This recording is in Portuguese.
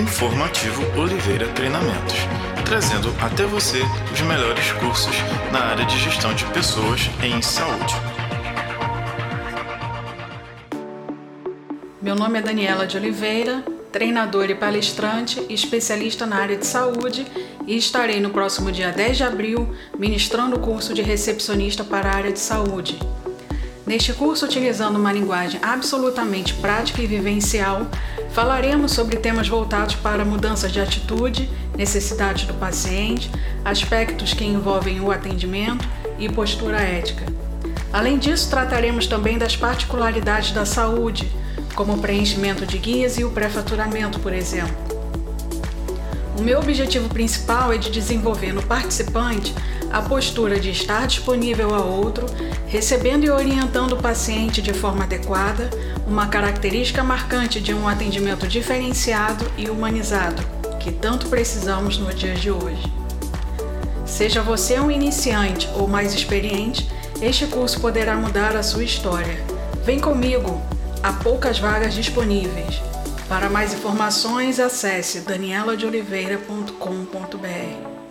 Informativo Oliveira Treinamentos, trazendo até você os melhores cursos na área de gestão de pessoas em saúde. Meu nome é Daniela de Oliveira, treinadora e palestrante, especialista na área de saúde e estarei no próximo dia 10 de abril ministrando o curso de recepcionista para a área de saúde. Neste curso, utilizando uma linguagem absolutamente prática e vivencial, falaremos sobre temas voltados para mudanças de atitude, necessidades do paciente, aspectos que envolvem o atendimento e postura ética. Além disso, trataremos também das particularidades da saúde, como o preenchimento de guias e o pré-faturamento, por exemplo. O meu objetivo principal é de desenvolver no participante a postura de estar disponível a outro, recebendo e orientando o paciente de forma adequada, uma característica marcante de um atendimento diferenciado e humanizado, que tanto precisamos no dia de hoje. Seja você um iniciante ou mais experiente, este curso poderá mudar a sua história. Vem comigo! Há poucas vagas disponíveis. Para mais informações, acesse danieladeoliveira.com.br.